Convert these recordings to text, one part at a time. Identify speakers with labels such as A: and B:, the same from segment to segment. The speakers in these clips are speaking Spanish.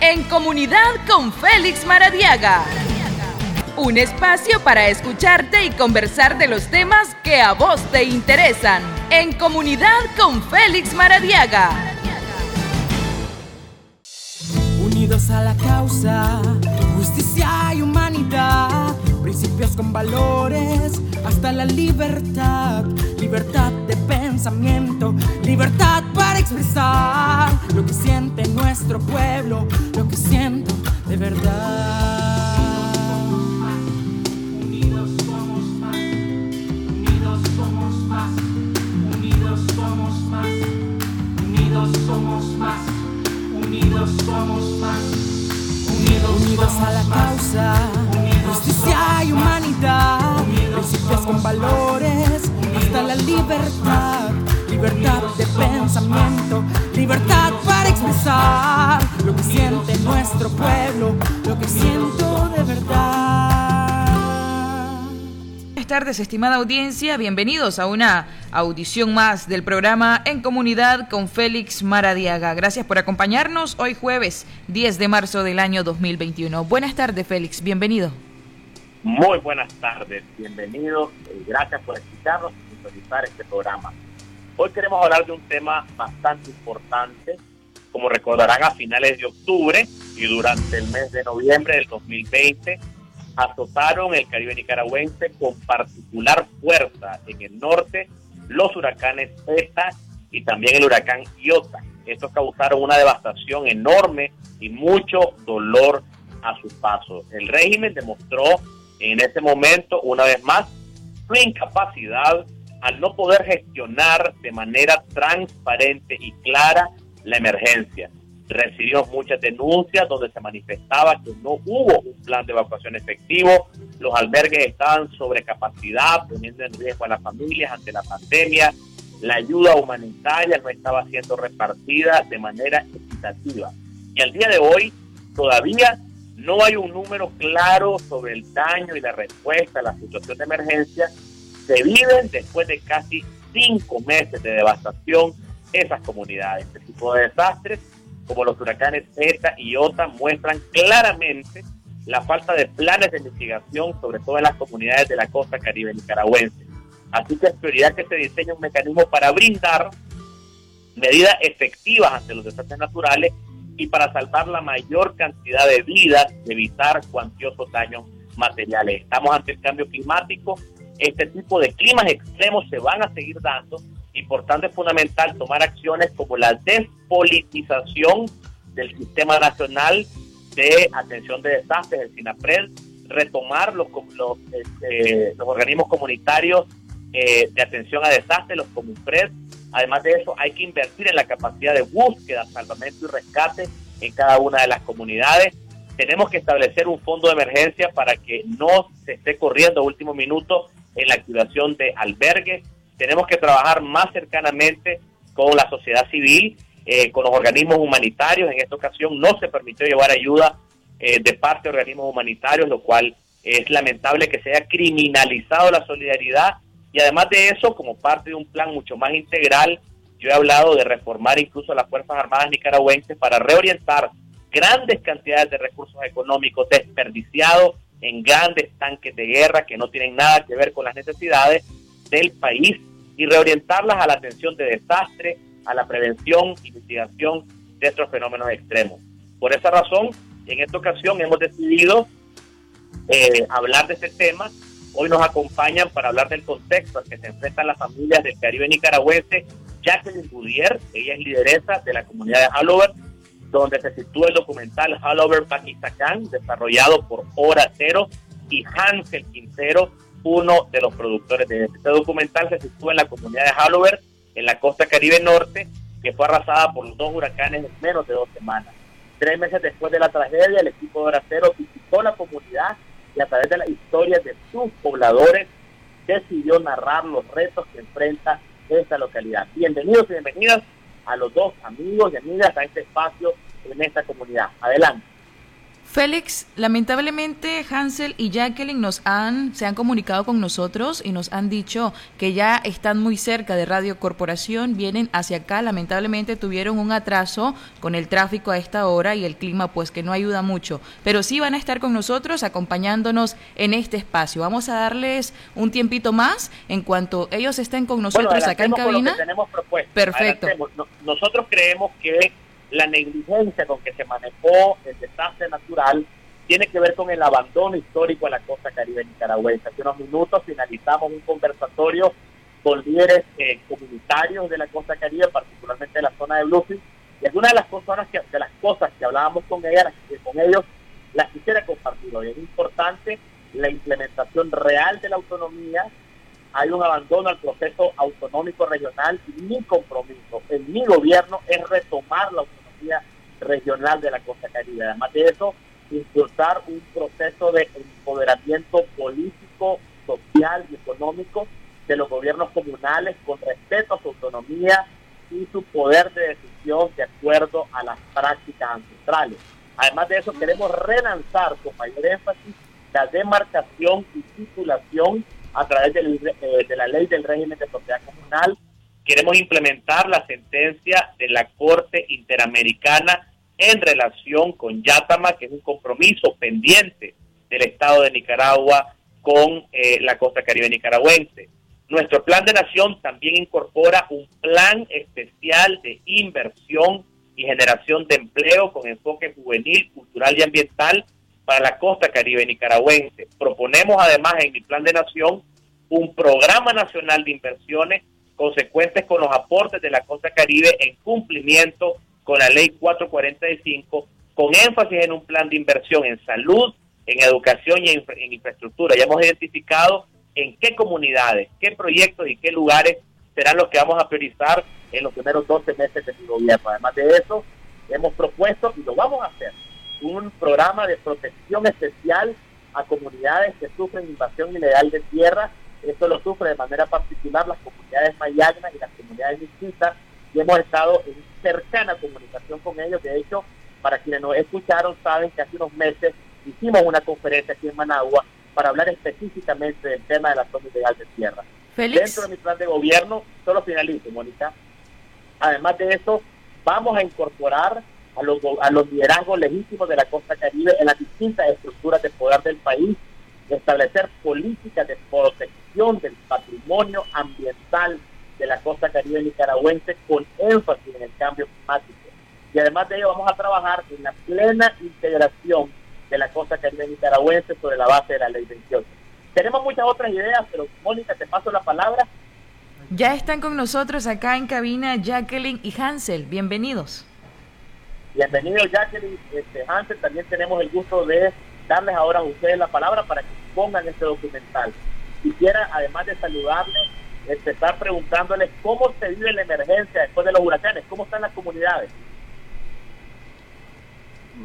A: En comunidad con Félix Maradiaga. Un espacio para escucharte y conversar de los temas que a vos te interesan. En comunidad con Félix Maradiaga.
B: Unidos a la causa, justicia y humanidad. Principios con valores, hasta la libertad. Libertad pensamiento, libertad para expresar lo que siente nuestro pueblo, lo que siento de verdad.
C: somos más, unidos somos más, unidos,
B: unidos a la causa, justicia y humanidad, principios con valores, hasta la libertad, libertad de pensamiento, libertad para expresar lo que siente nuestro pueblo, lo que siento de verdad
A: tardes, estimada audiencia. Bienvenidos a una audición más del programa En Comunidad con Félix Maradiaga. Gracias por acompañarnos hoy jueves 10 de marzo del año 2021. Buenas tardes, Félix. Bienvenido.
D: Muy buenas tardes. Bienvenido. gracias por escucharnos y sintonizar este programa. Hoy queremos hablar de un tema bastante importante. Como recordarán, a finales de octubre y durante el mes de noviembre del 2020 azotaron el Caribe nicaragüense con particular fuerza en el norte los huracanes ETA y también el huracán Iota. Estos causaron una devastación enorme y mucho dolor a su paso. El régimen demostró en ese momento, una vez más, su incapacidad al no poder gestionar de manera transparente y clara la emergencia recibimos muchas denuncias donde se manifestaba que no hubo un plan de evacuación efectivo, los albergues estaban sobre capacidad, poniendo en riesgo a las familias ante la pandemia, la ayuda humanitaria no estaba siendo repartida de manera equitativa. Y al día de hoy todavía no hay un número claro sobre el daño y la respuesta a la situación de emergencia. Se viven después de casi cinco meses de devastación esas comunidades. Este tipo de desastres como los huracanes ETA y OTA, muestran claramente la falta de planes de investigación, sobre todo en las comunidades de la costa caribe nicaragüense. Así que es prioridad que se diseñe un mecanismo para brindar medidas efectivas ante los desastres naturales y para salvar la mayor cantidad de vidas y evitar cuantiosos daños materiales. Estamos ante el cambio climático, este tipo de climas extremos se van a seguir dando importante es fundamental tomar acciones como la despolitización del Sistema Nacional de Atención de Desastres, el SINAPRED, retomar los, los, este, los organismos comunitarios eh, de atención a desastres, los COMUNPRED. Además de eso, hay que invertir en la capacidad de búsqueda, salvamento y rescate en cada una de las comunidades. Tenemos que establecer un fondo de emergencia para que no se esté corriendo a último minuto en la activación de albergues, tenemos que trabajar más cercanamente con la sociedad civil, eh, con los organismos humanitarios. En esta ocasión no se permitió llevar ayuda eh, de parte de organismos humanitarios, lo cual es lamentable que se haya criminalizado la solidaridad. Y además de eso, como parte de un plan mucho más integral, yo he hablado de reformar incluso las Fuerzas Armadas nicaragüenses para reorientar grandes cantidades de recursos económicos desperdiciados en grandes tanques de guerra que no tienen nada que ver con las necesidades del país y reorientarlas a la atención de desastre, a la prevención y mitigación de estos fenómenos extremos. Por esa razón, en esta ocasión hemos decidido eh, hablar de este tema. Hoy nos acompañan para hablar del contexto al que se enfrentan las familias del Caribe nicaragüense Jacqueline Budier, ella es lideresa de la comunidad de Hallover, donde se sitúa el documental Hallover Pakistán, desarrollado por Hora Cero y Hansel Quintero, uno de los productores de este documental se sitúa en la comunidad de Hallover, en la costa caribe norte, que fue arrasada por los dos huracanes en menos de dos semanas. Tres meses después de la tragedia, el equipo de Horacero visitó la comunidad y a través de las historias de sus pobladores decidió narrar los retos que enfrenta esta localidad. Bienvenidos y bienvenidas a los dos amigos y amigas a este espacio en esta comunidad. Adelante.
A: Félix, lamentablemente Hansel y Jacqueline nos han, se han comunicado con nosotros y nos han dicho que ya están muy cerca de Radio Corporación, vienen hacia acá, lamentablemente tuvieron un atraso con el tráfico a esta hora y el clima pues que no ayuda mucho, pero sí van a estar con nosotros acompañándonos en este espacio. Vamos a darles un tiempito más en cuanto ellos estén con nosotros acá en cabina.
D: tenemos
A: Perfecto.
D: Nosotros creemos que la negligencia con que se manejó el desastre natural tiene que ver con el abandono histórico de la costa caribe nicaragüense. Hace unos minutos finalizamos un conversatorio con líderes eh, comunitarios de la costa caribe, particularmente de la zona de Bluefield, y algunas de las cosas que, de las cosas que hablábamos con ellas, con ellos, las quisiera compartir hoy. Es importante la implementación real de la autonomía, hay un abandono al proceso autonómico regional y mi compromiso en mi gobierno es retomar la autonomía regional de la costa caribe. Además de eso, impulsar un proceso de empoderamiento político, social y económico de los gobiernos comunales con respeto a su autonomía y su poder de decisión de acuerdo a las prácticas ancestrales. Además de eso, queremos relanzar con mayor énfasis la demarcación y titulación a través eh, de la ley del régimen de propiedad comunal. Queremos implementar la sentencia de la Corte Interamericana en relación con Yatama, que es un compromiso pendiente del Estado de Nicaragua con eh, la costa caribe nicaragüense. Nuestro plan de nación también incorpora un plan especial de inversión y generación de empleo con enfoque juvenil, cultural y ambiental para la costa caribe nicaragüense. Proponemos además en mi plan de nación un programa nacional de inversiones consecuentes con los aportes de la costa caribe en cumplimiento con la ley 445, con énfasis en un plan de inversión en salud, en educación y en, infraestructura. Ya hemos identificado en qué comunidades, qué proyectos y qué lugares serán los que vamos a priorizar en los primeros 12 meses de mi gobierno. Además de eso, hemos propuesto, y lo vamos a hacer, un programa de protección especial a comunidades que sufren invasión ilegal de tierra. Esto lo sufre de manera particular las comunidades mayagnas y las comunidades mixtas y hemos estado en cercana comunicación con ellos. De hecho, para quienes nos escucharon, saben que hace unos meses hicimos una conferencia aquí en Managua para hablar específicamente del tema de la zona ilegal de tierra. Dentro de mi plan de gobierno, solo finalizo, Mónica. Además de eso, vamos a incorporar a los, a los liderazgos legítimos de la costa caribe en las distintas estructuras de poder del país, establecer políticas de protección del patrimonio ambiental de la costa caribe nicaragüense con énfasis en el cambio climático. Y además de ello vamos a trabajar en la plena integración de la costa caribe nicaragüense sobre la base de la ley 28. Tenemos muchas otras ideas, pero Mónica, te paso la palabra.
A: Ya están con nosotros acá en cabina Jacqueline y Hansel. Bienvenidos.
D: Bienvenido Jacqueline, este, Hansel, también tenemos el gusto de darles ahora a ustedes la palabra para que pongan este documental. Quisiera, además de saludarles, empezar preguntándoles cómo se vive la emergencia después de los huracanes, cómo están las comunidades.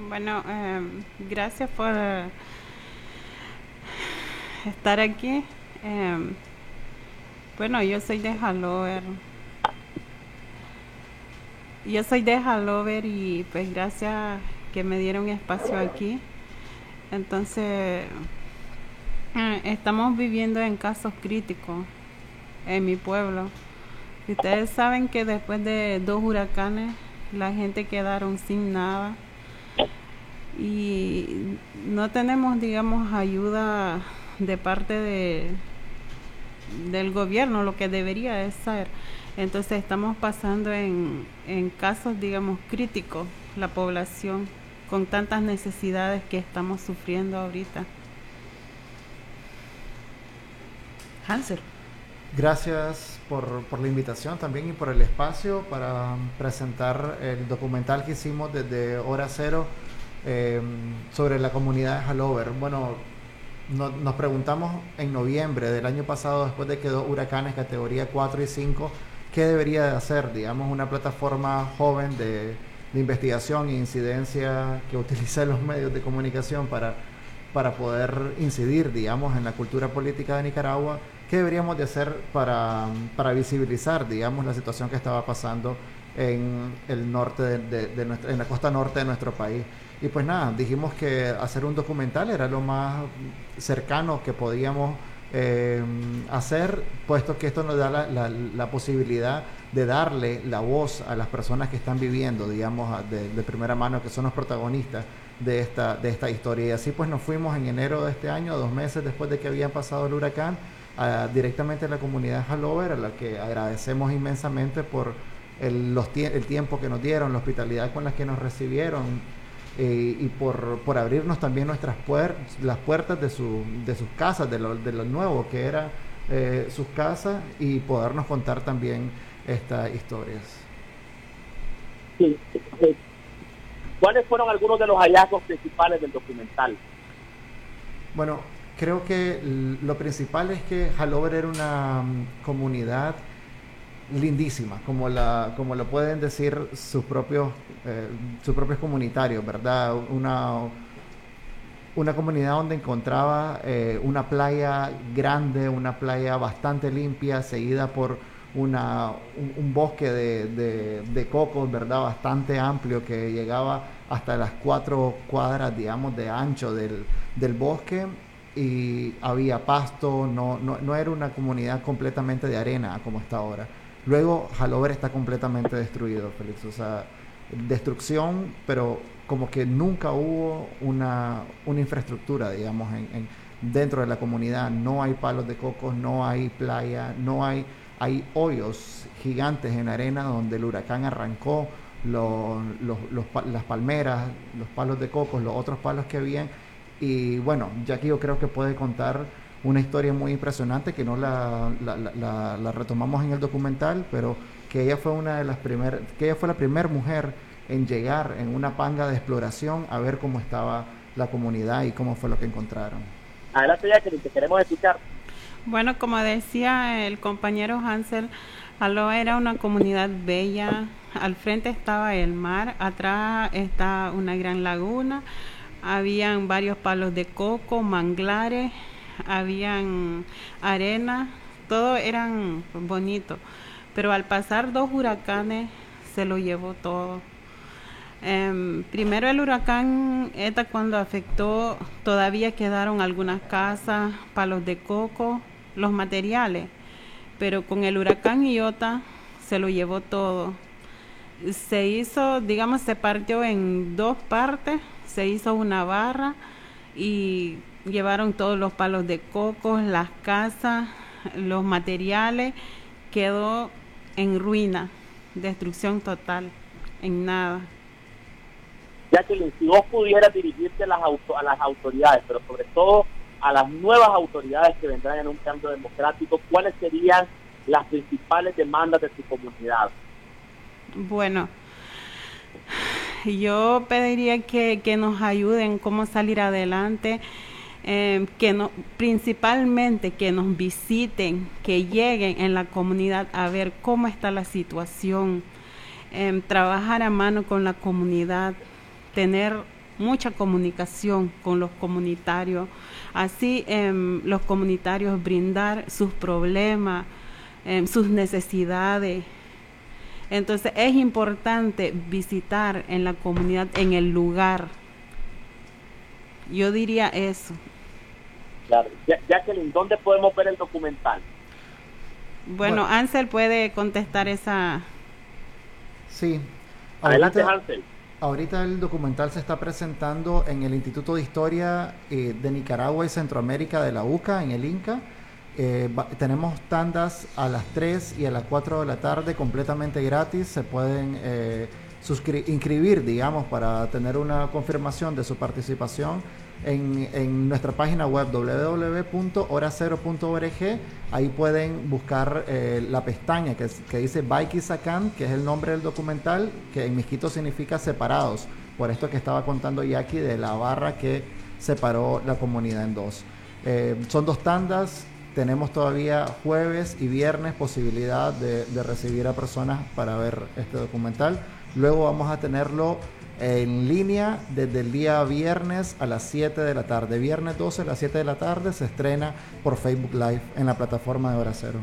E: Bueno, eh, gracias por estar aquí. Eh, bueno, yo soy de Halover yo soy de Halover y pues gracias que me dieron espacio aquí. Entonces, estamos viviendo en casos críticos en mi pueblo. Ustedes saben que después de dos huracanes la gente quedaron sin nada y no tenemos, digamos, ayuda de parte de del gobierno, lo que debería ser. Entonces estamos pasando en, en casos, digamos, críticos, la población, con tantas necesidades que estamos sufriendo ahorita.
A: Hansel.
F: Gracias por, por, la invitación también y por el espacio para presentar el documental que hicimos desde Hora Cero eh, sobre la comunidad de Halover. Bueno, nos preguntamos en noviembre del año pasado, después de que dos huracanes categoría 4 y 5 ¿qué debería hacer, digamos, una plataforma joven de, investigación e incidencia que utilice los medios de comunicación para, para poder incidir, digamos, en la cultura política de Nicaragua? ¿Qué deberíamos de hacer para, para visibilizar, digamos, la situación que estaba pasando en el norte de, nuestra, en la costa norte de nuestro país. Y pues nada, dijimos que hacer un documental era lo más cercano que podíamos eh, hacer, puesto que esto nos da la, posibilidad de darle la voz a las personas que están viviendo, digamos, de, primera mano, que son los protagonistas de esta, de esta historia. Y así pues nos fuimos en enero de este año, dos meses después de que había pasado el huracán, directamente a la comunidad de a la que agradecemos inmensamente por el, los, el tiempo que nos dieron, la hospitalidad con la que nos recibieron eh, y por, por, abrirnos también nuestras puertas, las puertas de, su, de sus casas, de lo, de lo nuevo que eran eh, sus casas y podernos contar también estas historias.
D: Sí. ¿Cuáles fueron algunos de los hallazgos principales del documental?
F: Bueno, creo que lo principal es que Halover era una mm, comunidad lindísima, como, la, como lo pueden decir sus propios, eh, sus propios comunitarios, ¿verdad? Una, una comunidad donde encontraba eh, una playa grande, una playa bastante limpia, seguida por una, un, bosque de, de, cocos, ¿verdad? Bastante amplio que llegaba hasta las cuatro cuadras, digamos, de ancho del, del bosque y había pasto, no, no, no era una comunidad completamente de arena como está ahora. Luego, Halover está completamente destruido, Félix. O sea, destrucción, pero como que nunca hubo una, una infraestructura, digamos, en, dentro de la comunidad. No hay palos de cocos, no hay playa, no hay, hay hoyos gigantes en arena donde el huracán arrancó los, las palmeras, los palos de cocos, los otros palos que habían. Y bueno, ya que yo creo que puede contar una historia muy impresionante que no la, la, retomamos en el documental, pero que ella fue una de las primeras, que ella fue la primera mujer en llegar en una panga de exploración a ver cómo estaba la comunidad y cómo fue lo que encontraron.
D: Adelante, Jacqueline, te queremos escuchar.
E: Bueno, como decía el compañero Hansel, Aloha era una comunidad bella. Al frente estaba el mar, atrás está una gran laguna, habían varios palos de coco, manglares, habían arena, todo eran bonito. Pero al pasar dos huracanes se lo llevó todo. Em, primero el huracán ETA cuando afectó todavía quedaron algunas casas, palos de coco, los materiales, pero con el huracán Iota se lo llevó todo. Se hizo, digamos, se partió en dos partes, se hizo una barra y llevaron todos los palos de coco, las casas, los materiales, quedó en ruina, destrucción total, en nada.
D: Jacqueline, si vos pudieras dirigirte a las, a las autoridades, pero sobre todo a las nuevas autoridades que vendrán en un cambio democrático, ¿cuáles serían las principales demandas de tu comunidad?
E: Bueno, yo pediría que, que nos ayuden cómo salir adelante Em, que no, principalmente que nos visiten, que lleguen en la comunidad a ver cómo está la situación, em, trabajar a mano con la comunidad, tener mucha comunicación con los comunitarios, así em, los comunitarios brindar sus problemas, sus necesidades. Entonces es importante visitar en la comunidad, en el lugar. Yo diría eso.
D: Claro. Jacqueline, ¿dónde podemos ver el documental?
E: Bueno, Ansel puede contestar esa.
F: Sí.
D: Adelante, Ansel.
F: Ahorita el documental se está presentando en el Instituto de Historia eh, de Nicaragua y Centroamérica de la UCA, en el INCA. Eh, tenemos tandas a las 3 y a las 4 de la tarde completamente gratis. Se pueden eh, inscribir, digamos, para tener una confirmación de su participación en, nuestra página web www.horacero.org. Ahí pueden buscar eh, la pestaña que, dice Baikisakan, que es el nombre del documental, que en misquito significa separados. Por esto que estaba contando Jackie de la barra que separó la comunidad en dos. Eh, son dos tandas. Tenemos todavía jueves y viernes posibilidad de, recibir a personas para ver este documental. Luego vamos a tenerlo en línea desde el día viernes a las 7 de la tarde. Viernes 12 a las 7 de la tarde se estrena por Facebook Live en la plataforma de Hora Cero.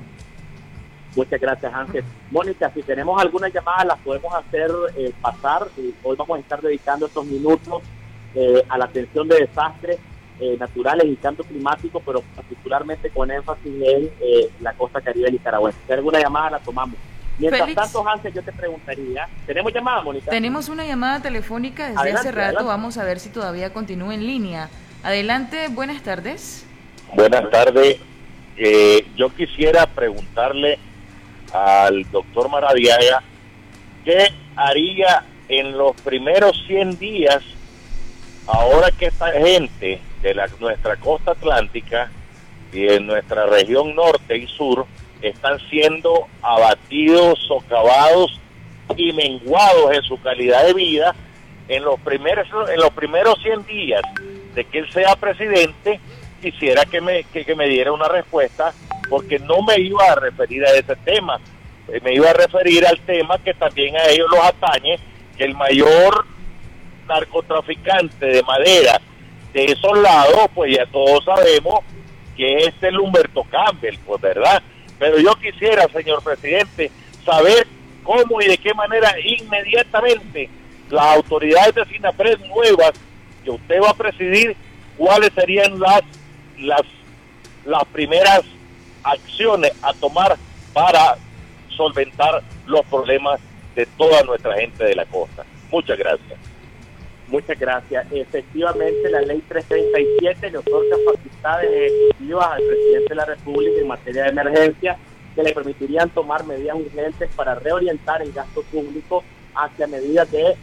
D: Muchas gracias, Ángel. Mónica, si tenemos alguna llamada, las podemos hacer eh, pasar. hoy vamos a estar dedicando estos minutos eh, a la atención de desastres eh, naturales y cambio climático, pero particularmente con énfasis en la costa caribe nicaragüense. Si hay alguna llamada, la tomamos. Mientras tanto, Ángel, yo te preguntaría, ¿tenemos llamada, Mónica?
A: Tenemos una llamada telefónica desde hace rato, vamos a ver si todavía continúa en línea. Adelante, buenas tardes.
G: Buenas tardes. yo quisiera preguntarle al doctor Maradiaga qué haría en los primeros 100 días, ahora que esta gente de la, nuestra costa atlántica y en nuestra región norte y sur están siendo abatidos, socavados y menguados en su calidad de vida en los primeros en los primeros 100 días de que él sea presidente quisiera que me, que me diera una respuesta porque no me iba a referir a ese tema, eh, me iba a referir al tema que también a ellos los atañe, que el mayor narcotraficante de madera de esos lados, pues ya todos sabemos que es el Humberto Campbell, pues verdad. Pero yo quisiera, señor presidente, saber cómo y de qué manera inmediatamente las autoridades de SINAPRED nuevas que usted va a presidir, cuáles serían las, las, las primeras acciones a tomar para solventar los problemas de toda nuestra gente de la costa. Muchas gracias.
D: Muchas gracias. Efectivamente, la ley 337 le otorga facultades ejecutivas al presidente de la República en materia de emergencia que le permitirían tomar medidas urgentes para reorientar el gasto público hacia medidas de,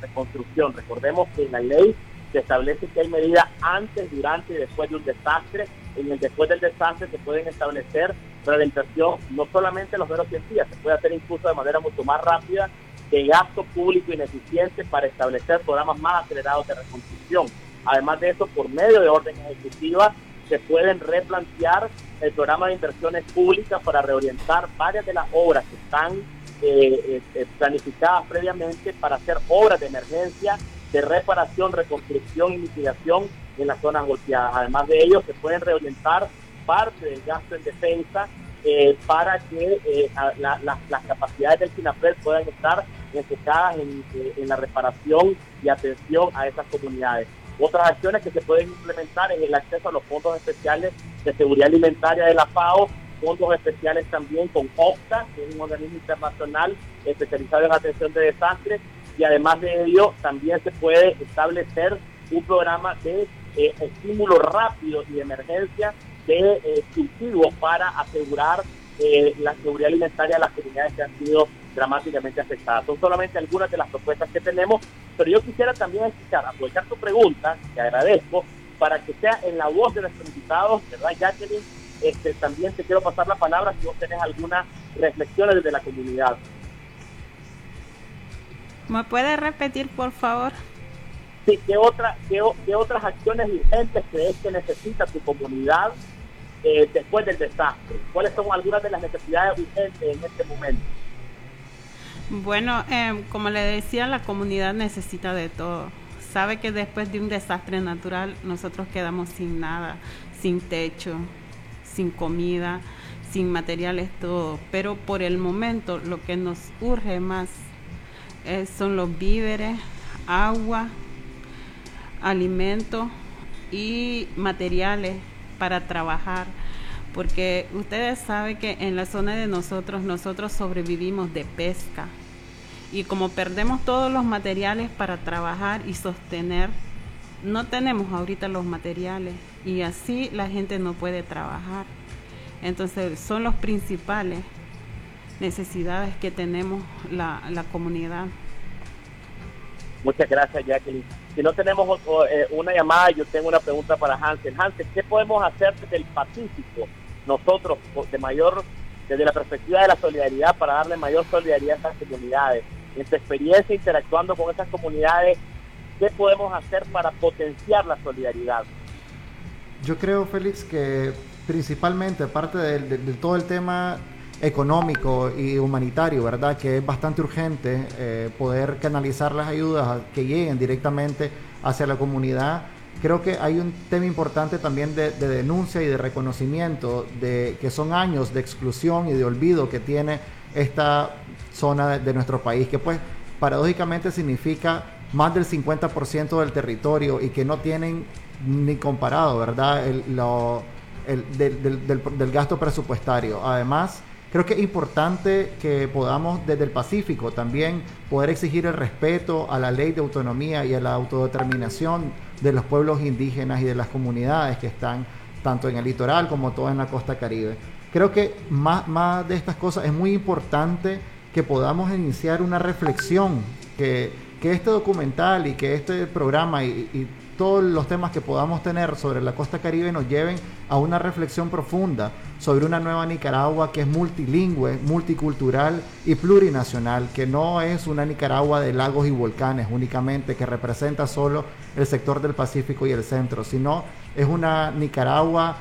D: reconstrucción. Recordemos que en la ley se establece que hay medidas antes, durante y después de un desastre. En el después del desastre se pueden establecer rehabilitación no solamente los menos 100 días, se puede hacer incluso de manera mucho más rápida de gasto público ineficiente para establecer programas más acelerados de reconstrucción. Además de eso, por medio de orden ejecutiva, se pueden replantear el programa de inversiones públicas para reorientar varias de las obras que están eh, eh, planificadas previamente para hacer obras de emergencia de reparación, reconstrucción y mitigación en las zonas golpeadas. Además de ello, se pueden reorientar parte del gasto en defensa eh, para que eh, las capacidades del SINAPRED puedan estar enfocadas en, eh, en, la reparación y atención a esas comunidades. Otras acciones que se pueden implementar es el acceso a los fondos especiales de seguridad alimentaria de la FAO, fondos especiales también con OPTA, que es un organismo internacional especializado en atención de desastres, y además de ello también se puede establecer un programa de eh, estímulo rápido y de emergencia de eh, cultivos para asegurar eh, la seguridad alimentaria de las comunidades que han sido dramáticamente afectadas. Son solamente algunas de las propuestas que tenemos, pero yo quisiera también escuchar, aprovechar tu pregunta, que agradezco, para que sea en la voz de nuestros invitados, ¿verdad, Jacqueline? Este, también te quiero pasar la palabra si vos tenés algunas reflexiones desde la comunidad.
E: ¿Me puede repetir, por favor?
D: Sí, ¿qué, otra, qué, otras acciones urgentes crees que necesita tu comunidad eh, después del desastre? ¿Cuáles son algunas de las necesidades urgentes en este momento?
E: Bueno, eh, como le decía, la comunidad necesita de todo. Sabe que después de un desastre natural nosotros quedamos sin nada, sin techo, sin comida, sin materiales, todo. Pero por el momento lo que nos urge más eh, son los víveres, agua, alimentos y materiales para trabajar. Porque ustedes saben que en la zona de nosotros, nosotros sobrevivimos de pesca. Y como perdemos todos los materiales para trabajar y sostener, no tenemos ahorita los materiales. Y así la gente no puede trabajar. Entonces son los principales necesidades que tenemos la, la comunidad.
D: Muchas gracias, Jacqueline. Si no tenemos eh, una llamada, yo tengo una pregunta para Hansen. Hansen, ¿qué podemos hacer desde el Pacífico nosotros, de mayor, desde la perspectiva de la solidaridad, para darle mayor solidaridad a estas comunidades? En tu experiencia interactuando con esas comunidades, ¿qué podemos hacer para potenciar la solidaridad?
F: Yo creo, Félix, que principalmente, aparte de todo el tema económico y humanitario, ¿verdad? Que es bastante urgente eh, poder canalizar las ayudas que lleguen directamente hacia la comunidad. creo que hay un tema importante también de, denuncia y de reconocimiento de que son años de exclusión y de olvido que tiene esta zona de, nuestro país, que pues paradójicamente significa más del 50% del territorio y que no tienen ni comparado, ¿verdad? El, del, del gasto presupuestario. Además, Creo que es importante que podamos desde el Pacífico también poder exigir el respeto a la ley de autonomía y a la autodeterminación de los pueblos indígenas y de las comunidades que están tanto en el litoral como todo en la costa caribe. Creo que más, más de estas cosas es muy importante que podamos iniciar una reflexión, que, que este documental y que este programa y todos los temas que podamos tener sobre la costa caribe nos lleven a una reflexión profunda sobre una nueva Nicaragua que es multilingüe, multicultural y plurinacional, que no es una Nicaragua de lagos y volcanes únicamente, que representa solo el sector del Pacífico y el centro, sino es una Nicaragua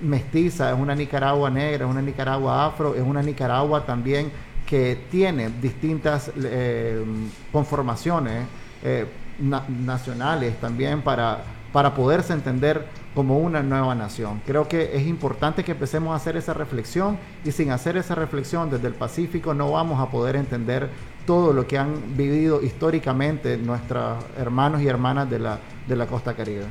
F: mestiza, es una Nicaragua negra, es una Nicaragua afro, es una Nicaragua también que tiene distintas eh, conformaciones. Eh, nacionales también para, para poderse entender como una nueva nación. Creo que es importante que empecemos a hacer esa reflexión y sin hacer esa reflexión desde el Pacífico no vamos a poder entender todo lo que han vivido históricamente nuestros hermanos y hermanas de la, de la costa caribe.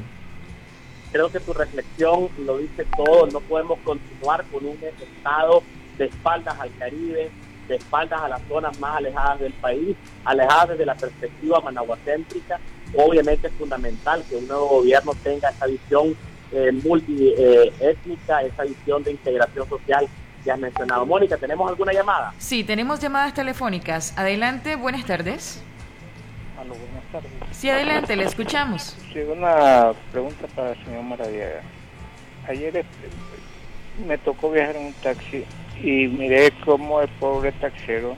D: Creo que tu reflexión lo dice todo, no podemos continuar con un estado de espaldas al Caribe, de espaldas a las zonas más alejadas del país, alejadas desde la perspectiva managuacéntrica. Obviamente es fundamental que un nuevo gobierno tenga esa visión eh, multiétnica, eh, esa visión de integración social que has mencionado. Mónica, ¿tenemos alguna llamada?
A: Sí, tenemos llamadas telefónicas. Adelante, buenas tardes.
H: Aló, buenas tardes.
A: Sí, adelante, le escuchamos.
H: Sí, una pregunta para el señor Maradiaga. Ayer este, me tocó viajar en un taxi y miré cómo el pobre taxero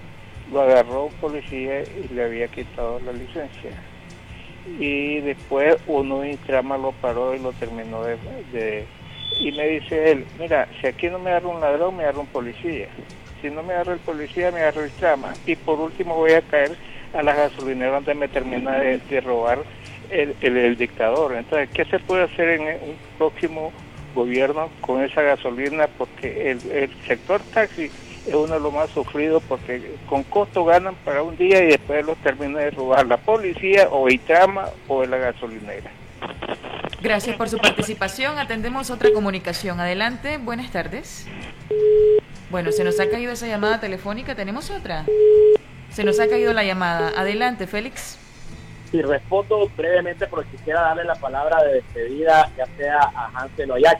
H: lo agarró un policía y le había quitado la licencia. Y después uno en trama lo paró y lo terminó de, Y me dice él, mira, si aquí no me agarra un ladrón, me agarra un policía. Si no me agarra el policía, me agarra el trama. Y por último voy a caer a la gasolinera donde me termina de, robar el, el, dictador. Entonces, ¿qué se puede hacer en un próximo gobierno con esa gasolina porque el, sector taxi es uno de los más sufridos porque con costo ganan para un día y después los termina de robar la policía o trama o la gasolinera.
A: Gracias por su participación. Atendemos otra comunicación. Adelante, buenas tardes. Bueno, se nos ha caído esa llamada telefónica. ¿Tenemos otra? Se nos ha caído la llamada. Adelante, Félix.
D: Sí, respondo brevemente porque quisiera darle la palabra de despedida, ya sea a Hansel o a.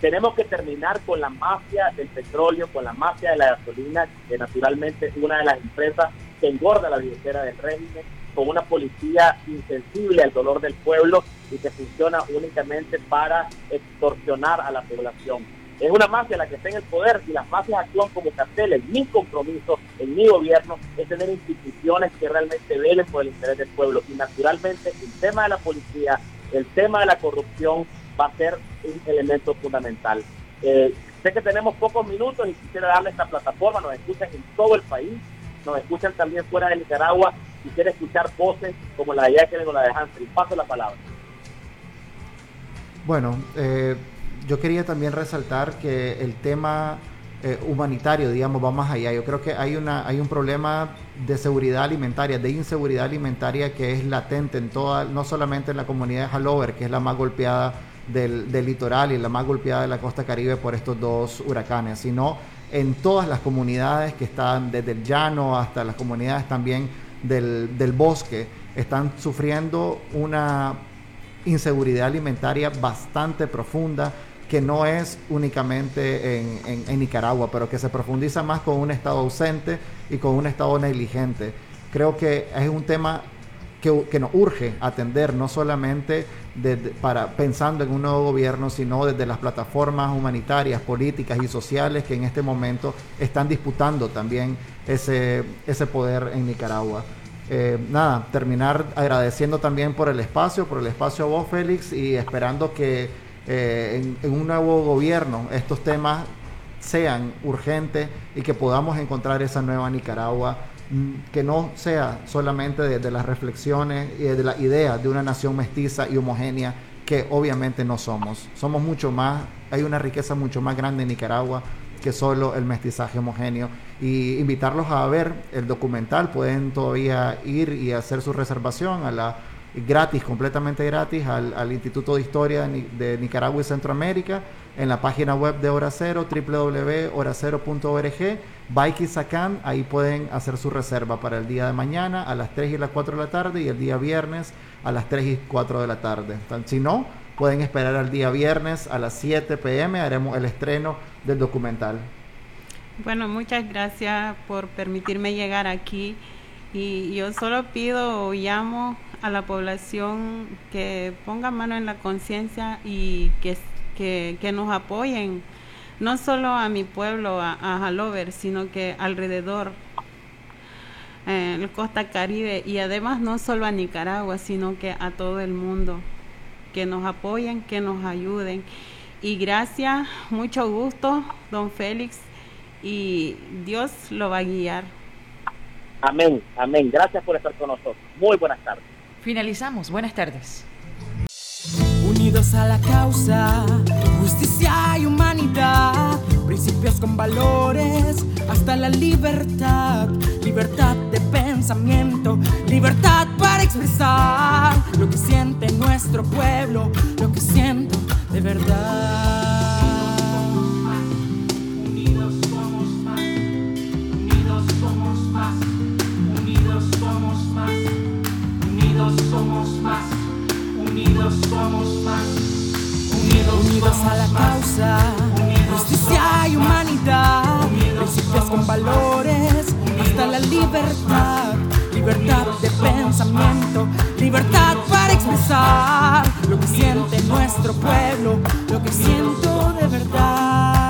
D: Tenemos que terminar con la mafia del petróleo, con la mafia de la gasolina, que naturalmente es una de las empresas que engorda la billetera del régimen, con una policía insensible al dolor del pueblo y que funciona únicamente para extorsionar a la población. Es una mafia la que está en el poder y las mafias actúan como carteles. Mi compromiso en mi gobierno es tener instituciones que realmente velen por el interés del pueblo. Y naturalmente el tema de la policía, el tema de la corrupción va a ser un elemento fundamental. Eh, sé que tenemos pocos minutos y quisiera darle esta plataforma. Nos escuchan en todo el país, nos escuchan también fuera de Nicaragua. Quisiera escuchar voces como la de Jacqueline o la de Hansel. Paso la palabra.
F: Bueno, eh yo quería también resaltar que el tema eh, humanitario, digamos, va más allá. Yo creo que hay, una, hay un problema de seguridad alimentaria, de inseguridad alimentaria que es latente en toda, no solamente en la comunidad de Halover, que es la más golpeada del, litoral y la más golpeada de la costa caribe por estos dos huracanes, sino en todas las comunidades que están desde el llano hasta las comunidades también del bosque, están sufriendo una inseguridad alimentaria bastante profunda que no es únicamente en, Nicaragua, pero que se profundiza más con un Estado ausente y con un Estado negligente. Creo que es un tema que, nos urge atender, no solamente para, pensando en un nuevo gobierno, sino desde las plataformas humanitarias, políticas y sociales que en este momento están disputando también ese, ese poder en Nicaragua. Eh, nada, terminar agradeciendo también por el espacio, por el espacio a vos, Félix, y esperando que eh, en, un nuevo gobierno estos temas sean urgentes y que podamos encontrar esa nueva Nicaragua mm, que no sea solamente de, las reflexiones y de la idea de una nación mestiza y homogénea que obviamente no somos. Somos mucho más, hay una riqueza mucho más grande en Nicaragua que solo el mestizaje homogéneo. Y invitarlos a ver el documental, pueden todavía ir y hacer su reservación a la gratis, completamente gratis, al, Instituto de Historia de, Nicaragua y Centroamérica, en la página web de Hora Cero, www.horacero.org, Bike Sacan, ahí pueden hacer su reserva para el día de mañana a las 3 y las 4 de la tarde y el día viernes a las 3 y 4 de la tarde. Si no, pueden esperar al día viernes a las 7 pm, haremos el estreno del documental.
E: Bueno, muchas gracias por permitirme llegar aquí y yo solo pido o llamo a la población que ponga mano en la conciencia y que, que, nos apoyen, no solo a mi pueblo, a, a sino que alrededor, en el costa caribe y además no solo a Nicaragua, sino que a todo el mundo, que nos apoyen, que nos ayuden. Y gracias, mucho gusto, don Félix, y Dios lo va a guiar.
D: Amén, amén. Gracias por estar con nosotros. Muy buenas tardes.
A: Finalizamos. Buenas tardes.
B: Unidos a la causa, justicia y humanidad, principios con valores, hasta la libertad, libertad de pensamiento, libertad para expresar lo que siente nuestro pueblo, lo que siento de verdad.
C: Somos más, unidos somos más,
B: unidos, a la causa, justicia y humanidad, principios con valores, hasta la libertad, libertad de pensamiento, libertad para expresar lo que siente nuestro pueblo, lo que siento de verdad.